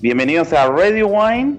Bienvenidos a Radio Wine,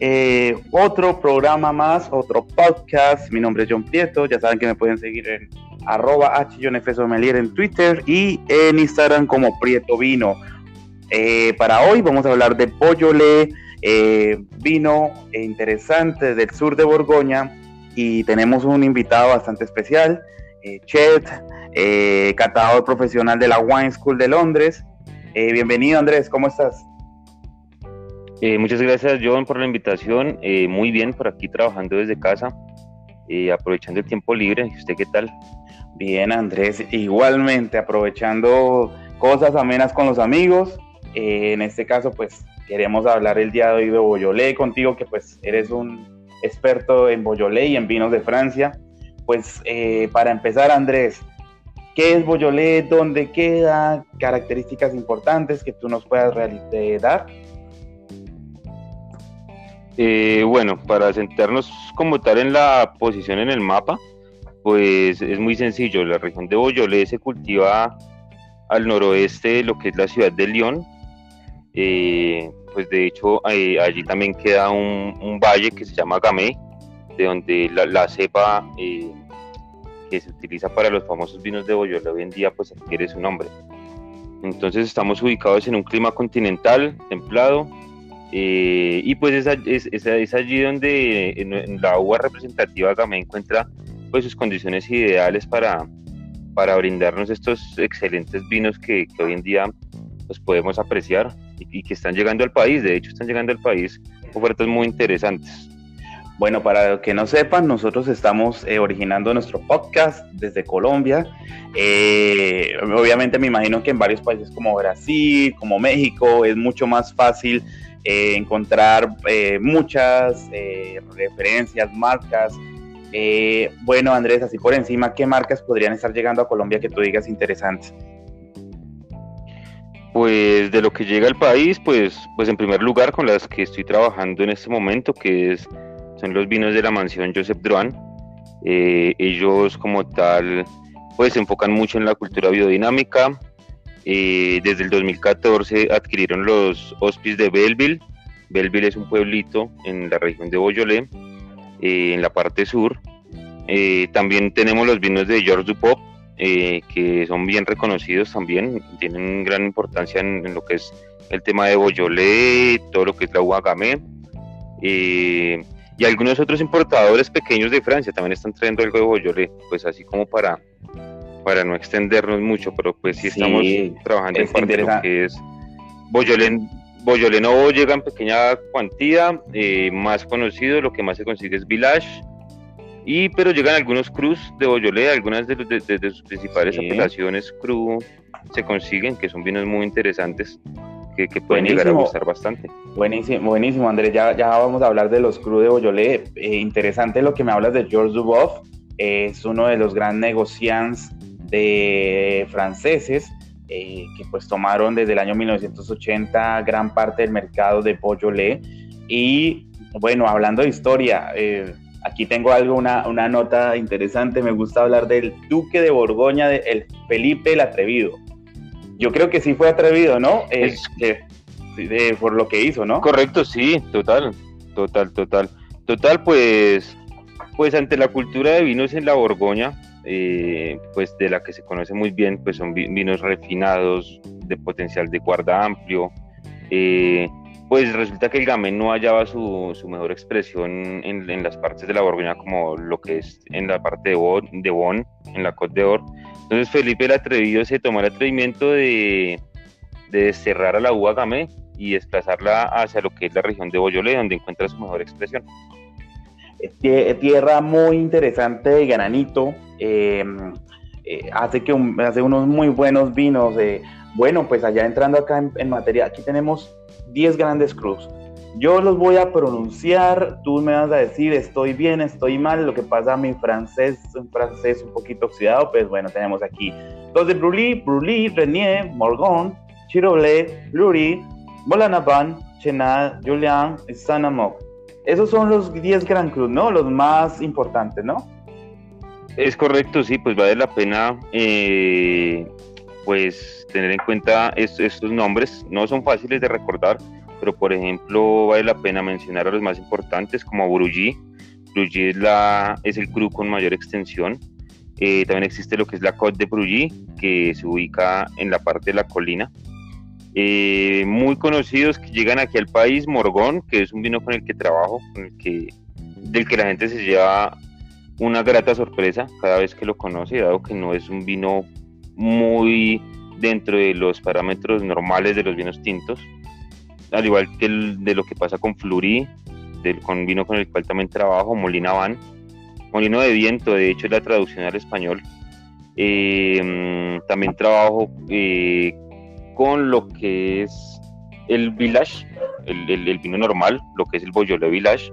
eh, otro programa más, otro podcast. Mi nombre es John Prieto, ya saben que me pueden seguir en arroba en Twitter y en Instagram como Prieto Vino. Eh, para hoy vamos a hablar de Boyolé, eh, vino interesante del sur de Borgoña y tenemos un invitado bastante especial, eh, Chet, catador profesional de la Wine School de Londres. Bienvenido Andrés, ¿cómo estás? Muchas gracias John por la invitación, muy bien por aquí trabajando desde casa, aprovechando el tiempo libre, ¿usted qué tal? Bien Andrés, igualmente aprovechando cosas amenas con los amigos, en este caso pues queremos hablar el día de hoy de Boyolé contigo, que pues eres un experto en Boyolé y en vinos de Francia. Pues eh, para empezar, Andrés, ¿qué es Boyolé? ¿Dónde queda? Características importantes que tú nos puedas eh, dar. Eh, bueno, para sentarnos como tal en la posición en el mapa, pues es muy sencillo. La región de Boyolé se cultiva al noroeste de lo que es la ciudad de Lyon. pues de hecho allí también queda un, valle que se llama Gamay, de donde la, cepa eh, que se utiliza para los famosos vinos de Boyolé hoy en día pues adquiere su nombre. Entonces estamos ubicados en un clima continental, templado, eh, y pues es, allí donde la uva representativa Gamay encuentra pues sus condiciones ideales para, para brindarnos estos excelentes vinos que, hoy en día pues podemos apreciar y, y, que están llegando al país, de hecho están llegando al país ofertas muy interesantes. Bueno, para los que no sepan, nosotros estamos eh, originando nuestro podcast desde Colombia. Eh, obviamente me imagino que en varios países como Brasil, como México, es mucho más fácil eh, encontrar muchas referencias, marcas. bueno, Andrés, así por encima, ¿qué marcas podrían estar llegando a Colombia que tú digas interesantes? Pues de lo que llega al país, pues, pues en primer lugar con las que estoy trabajando en este momento, que es son los vinos de la mansión Joseph Druan. Eh, ellos como tal pues se enfocan mucho en la cultura biodinámica. Eh, desde el 2014 adquirieron los hospices de Belleville. Belleville es un pueblito en la región de Boyolé, eh, en la parte sur. también tenemos los vinos de George Dupop, que son bien reconocidos también, tienen gran importancia en, en, lo que es el tema de Boyolé, todo lo que es la uva gamay y algunos otros importadores pequeños de Francia también están trayendo algo de Boyolé, pues así como para, para no extendernos mucho, pero pues sí estamos trabajando en parte de lo que es Boyolé. Boyolé no llega en pequeña cuantía, eh, más conocido, lo que más se consigue es Village, y pero llegan algunos cruz de Boyolé, algunas de, de, sus principales apelaciones cru se consiguen, que son vinos muy interesantes que, pueden llegar a gustar bastante. Buenísimo, buenísimo, Andrés. Ya, ya vamos a hablar de los Cru de Boyolé. Eh, interesante lo que me hablas de Georges Duboff. es uno de los grandes negociantes de franceses eh, que pues tomaron desde el año 1980 gran parte del mercado de Boyolé. Y bueno, hablando de historia, eh, aquí tengo algo, una, una, nota interesante. Me gusta hablar del duque de Borgoña, de el Felipe el Atrevido yo creo que sí fue atrevido, ¿no? Es, que, por lo que hizo, ¿no? Correcto, sí, total, total, total. Total, pues, pues ante la cultura de vinos en la Borgoña, eh, pues de la que se conoce muy bien, pues son vinos refinados, de potencial de guarda amplio. Eh, pues resulta que el Gamay no hallaba su, mejor expresión en, las partes de la Borgoña como lo que es en la parte de Bon, de bon en la Côte d'Or, entonces Felipe el Atrevido se tomó el atrevimiento de, de desterrar a la uva gamay y desplazarla hacia lo que es la región de Boyolé, donde encuentra su mejor expresión. Tierra muy interesante de granito, em, eh, hace, que hace unos muy buenos vinos. bueno, pues allá entrando acá en, materia, aquí tenemos 10 grandes cruz. Yo los voy a pronunciar, tú me vas a decir estoy bien, estoy mal, lo que pasa mi francés, un francés un poquito oxidado, pues bueno, tenemos aquí los de Brully, Brully, Renier, Morgon, Chirolet, Lurie, Molanaban, Chenal, Julian y Sanamok. Esos son los 10 Grand Cru, ¿no? Los más importantes, ¿no? Es correcto, sí, pues vale la pena eh, pues tener en cuenta estos nombres, no son fáciles de recordar, pero por ejemplo vale la pena mencionar a los más importantes como Brugy. Brugy es, la, es el cru con mayor extensión. Eh, también existe lo que es la Côte de Brugy, que se ubica en la parte de la colina. Eh, muy conocidos que llegan aquí al país, Morgón, que es un vino con el que trabajo, con el que, del que la gente se lleva una grata sorpresa cada vez que lo conoce, dado que no es un vino muy dentro de los parámetros normales de los vinos tintos, al igual que de lo que pasa con Fleury, del con vino con el cual también trabajo, Molina Van, Molino de Viento, de hecho es la traducción al español. Eh, también trabajo eh, con lo que es el Village, el, vino normal, lo que es el Boyole Village.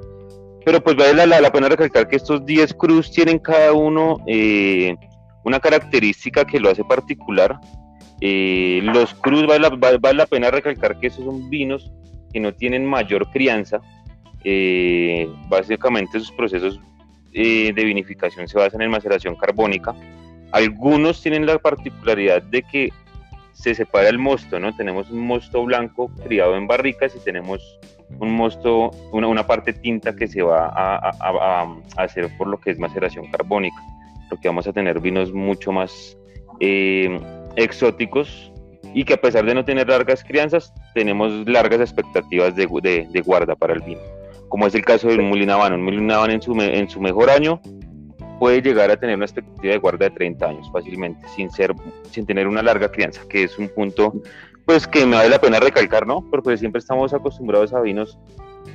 Pero pues vale la, pena recalcar que estos 10 cruz tienen cada uno eh, una característica que lo hace particular. Eh, los cruz vale, la pena recalcar que esos son vinos que no tienen mayor crianza. Eh, básicamente sus procesos de vinificación se basan en maceración carbónica. Algunos tienen la particularidad de que se separa el mosto, ¿no? Tenemos un mosto blanco criado en barricas y tenemos un mosto, una, una parte tinta que se va a, hacer por lo que es maceración carbónica, lo que vamos a tener vinos mucho más eh, exóticos y que a pesar de no tener largas crianzas, tenemos largas expectativas de, de, guarda para el vino, como es el caso del Mulinavano. Un Mulinavano en su, en su mejor año puede llegar a tener una expectativa de guarda de 30 años fácilmente, sin, ser, sin tener una larga crianza, que es un punto pues que me vale la pena recalcar, ¿no? Porque siempre estamos acostumbrados a vinos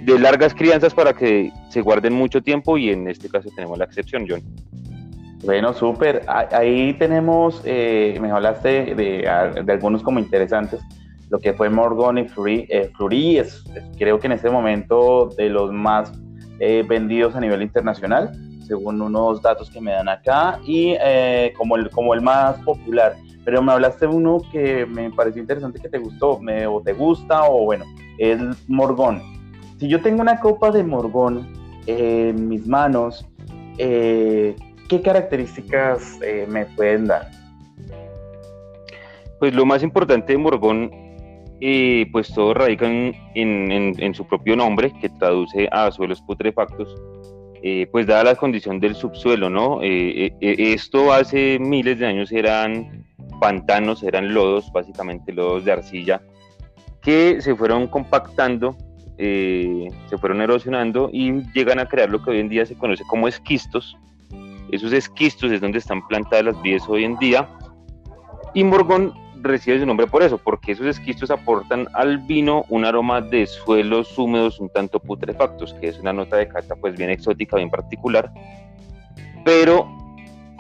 de largas crianzas para que se guarden mucho tiempo y en este caso tenemos la excepción, John. Bueno, súper. Ahí tenemos, eh, me hablaste de, algunos como interesantes, lo que fue Morgon y Fleury. Eh, es, creo que en este momento de los más eh, vendidos a nivel internacional según unos datos que me dan acá, y eh, como, el, como el más popular. Pero me hablaste de uno que me pareció interesante que te gustó, me, o te gusta, o bueno, el Morgón. Si yo tengo una copa de Morgón en mis manos, eh, ¿qué características eh, me pueden dar? Pues lo más importante de Morgón, pues todo radica en, en, su propio nombre, que traduce a suelos putrefactos, eh, pues dada la condición del subsuelo, ¿no? Eh, eh, esto hace miles de años eran pantanos, eran lodos, básicamente lodos de arcilla, que se fueron compactando, se fueron erosionando y llegan a crear lo que hoy en día se conoce como esquistos. Esos esquistos es donde están plantadas las vides hoy en día. Y Morgón recibe su nombre por eso, porque esos esquistos aportan al vino un aroma de suelos húmedos un tanto putrefactos, que es una nota de cata pues bien exótica, bien particular, pero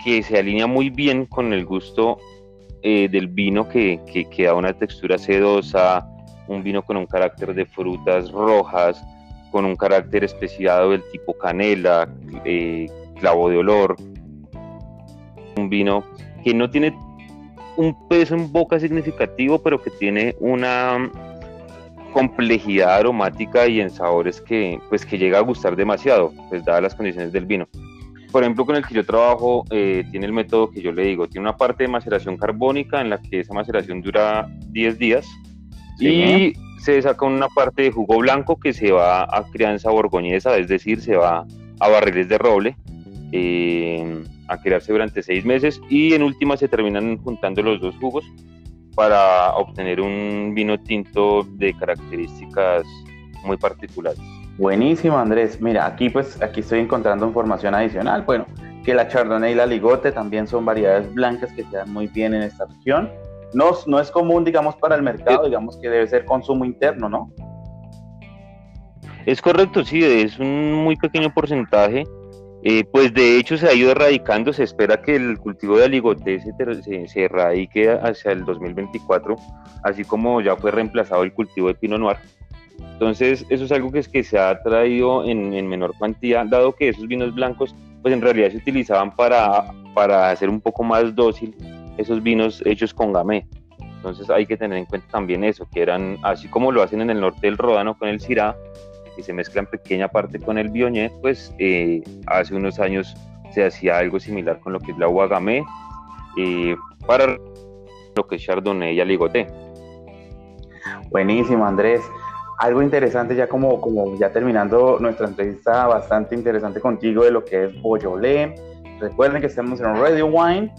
que se alinea muy bien con el gusto eh, del vino que, que, da una textura sedosa, un vino con un carácter de frutas rojas, con un carácter especiado del tipo canela, eh, clavo de olor, un vino que no tiene un peso en boca significativo, pero que tiene una complejidad aromática y en sabores que, pues, que llega a gustar demasiado, pues dadas las condiciones del vino. Por ejemplo, con el que yo trabajo, eh, tiene el método que yo le digo, tiene una parte de maceración carbónica en la que esa maceración dura 10 días y se saca una parte de jugo blanco que se va a crianza borgoñesa, es decir, se va a barriles de roble. Eh, a crearse durante seis meses y en última se terminan juntando los dos jugos para obtener un vino tinto de características muy particulares. Buenísimo Andrés, mira aquí pues aquí estoy encontrando información adicional, bueno, que la Chardonnay y la Ligote también son variedades blancas que se dan muy bien en esta región. No, no es común, digamos, para el mercado, digamos que debe ser consumo interno, ¿no? Es correcto, sí, es un muy pequeño porcentaje eh, pues de hecho se ha ido erradicando, se espera que el cultivo de aligoté se, se, erradique hacia el 2024, así como ya fue reemplazado el cultivo de pino noir. Entonces eso es algo que, es que se ha traído en, menor cuantía, dado que esos vinos blancos pues en realidad se utilizaban para, para hacer un poco más dócil esos vinos hechos con gamé. Entonces hay que tener en cuenta también eso, que eran así como lo hacen en el norte del Ródano con el Syrah, que se mezcla en pequeña parte con el Biognet, pues eh, hace unos años se hacía algo similar con lo que es la Ouagamé eh, para lo que es Chardonnay y Aligoté. Buenísimo, Andrés. algo interesante ya como, como ya terminando nuestra entrevista bastante interesante contigo de lo que es Boyolé. Recuerden que estamos en Radio Wine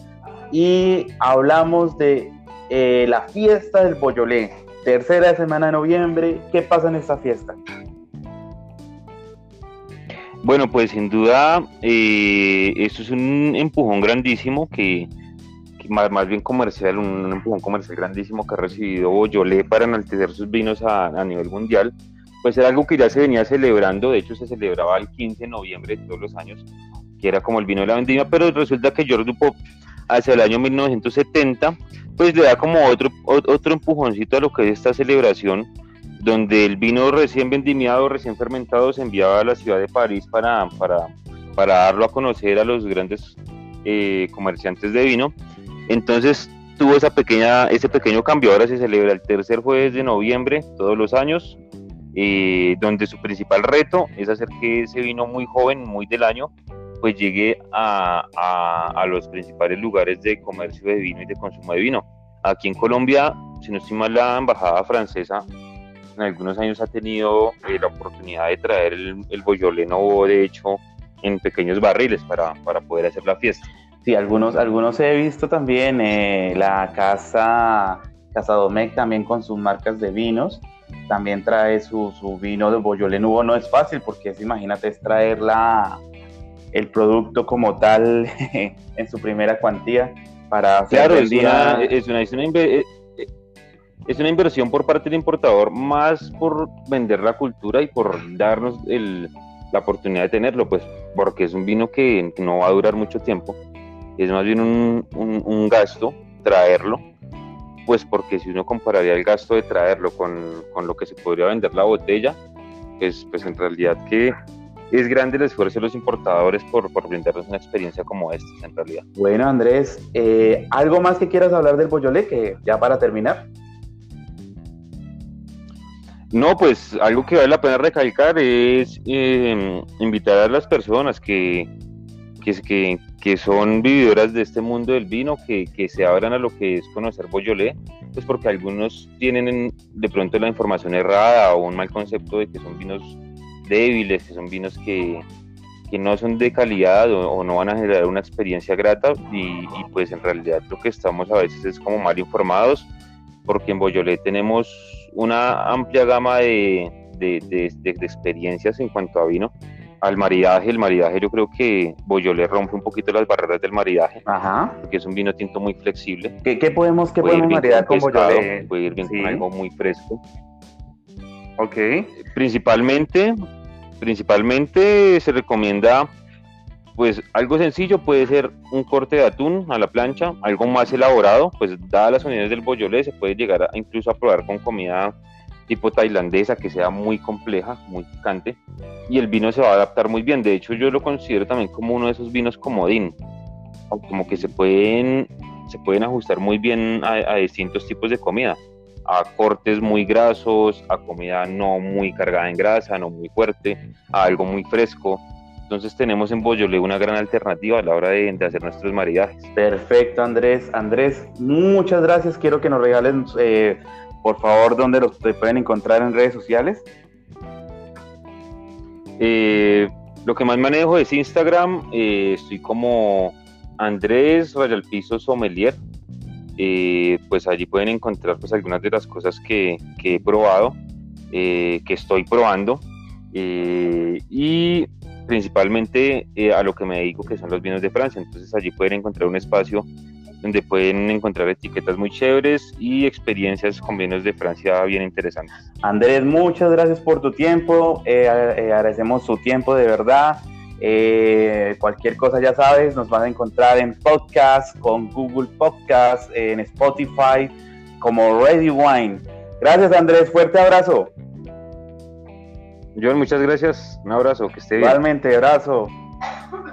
y hablamos de eh, la fiesta del Boyolé, tercera semana de noviembre. ¿Qué pasa en esta fiesta? Bueno, pues sin duda, eh, esto es un empujón grandísimo que, más, más, bien comercial, un, empujón comercial grandísimo que ha recibido Boyolé para enaltecer sus vinos a, a, nivel mundial. Pues era algo que ya se venía celebrando, de hecho se celebraba el 15 de noviembre de todos los años, que era como el vino de la vendimia, pero resulta que George Dupont hacia el año 1970, pues le da como otro, otro empujoncito a lo que es esta celebración, donde el vino recién vendimiado, recién fermentado, se enviaba a la ciudad de París para, para, para darlo a conocer a los grandes eh, comerciantes de vino. Entonces tuvo esa pequeña, ese pequeño cambio, ahora se celebra el tercer jueves de noviembre todos los años, eh, donde su principal reto es hacer que ese vino muy joven, muy del año, pues llegue a, a, los principales lugares de comercio de vino y de consumo de vino. Aquí en Colombia, si no estoy mal, la embajada francesa en algunos años ha tenido eh, la oportunidad de traer el, el Boyolé de hecho, en pequeños barriles para, para, poder hacer la fiesta. Sí, algunos, algunos he visto también eh, la casa, casa Domecq también con sus marcas de vinos, también trae su, su vino de Boyolé Nuevo, no es fácil porque es, imagínate, es traer la, el producto como tal en su primera cuantía para hacer claro, es una, es, una, es, una, eh, eh, es una inversión por parte del importador más por vender la cultura y por darnos el, la oportunidad de tenerlo, pues porque es un vino que no va a durar mucho tiempo, es más bien un, un, gasto traerlo, pues porque si uno compararía el gasto de traerlo con, con, lo que se podría vender la botella, pues, pues en realidad que es grande el esfuerzo de los importadores por, por brindarnos una experiencia como esta, en realidad. Bueno, Andrés, eh, ¿algo más que quieras hablar del Boyolé, que ya para terminar? No, pues algo que vale la pena recalcar es eh, invitar a las personas que, que, que, son vividoras de este mundo del vino, que, que, se abran a lo que es conocer Boyolé, pues porque algunos tienen de pronto la información errada o un mal concepto de que son vinos débiles, que son vinos que, que no son de calidad o, no van a generar una experiencia grata y, pues en realidad lo que estamos a veces es como mal informados porque en Boyolé tenemos una amplia gama de, de, de, experiencias en cuanto a vino. Al maridaje, el maridaje yo creo que Boyolé rompe un poquito las barreras del maridaje, Ajá. porque es un vino tinto muy flexible. ¿Qué, qué podemos, qué podemos maridar con, Boyolé? Puede ir bien con algo muy fresco. Ok. Principalmente Principalmente se recomienda, pues algo sencillo puede ser un corte de atún a la plancha, algo más elaborado, pues dadas las unidades del boyolé se puede llegar incluso a probar con comida tipo tailandesa que sea muy compleja, muy picante y el vino se va a adaptar muy bien. De hecho yo lo considero también como uno de esos vinos comodín, como que se pueden, se pueden ajustar muy bien a distintos tipos de comida a cortes muy grasos, a comida no muy cargada en grasa, no muy fuerte, a algo muy fresco. Entonces tenemos en Boyolé una gran alternativa a la hora de, hacer nuestros maridajes. Perfecto, Andrés. Andrés, muchas gracias. Quiero que nos regalen, eh, por favor, dónde los pueden encontrar en redes sociales. Eh, lo que más manejo es Instagram. Eh, estoy como Andrés Rayalpiso Sommelier. Pues allí pueden encontrar pues algunas de las cosas que, he probado, que estoy probando y principalmente a lo que me dedico que son los vinos de Francia. Entonces allí pueden encontrar un espacio donde pueden encontrar etiquetas muy chéveres y experiencias con vinos de Francia bien interesantes. Andrés, muchas gracias por tu tiempo, agradecemos su tiempo de verdad. Eh, cualquier cosa ya sabes, nos van a encontrar en podcast, con Google Podcast, en Spotify, como Ready Wine. Gracias Andrés, fuerte abrazo. John, muchas gracias. Un abrazo, que esté bien. Igualmente, abrazo.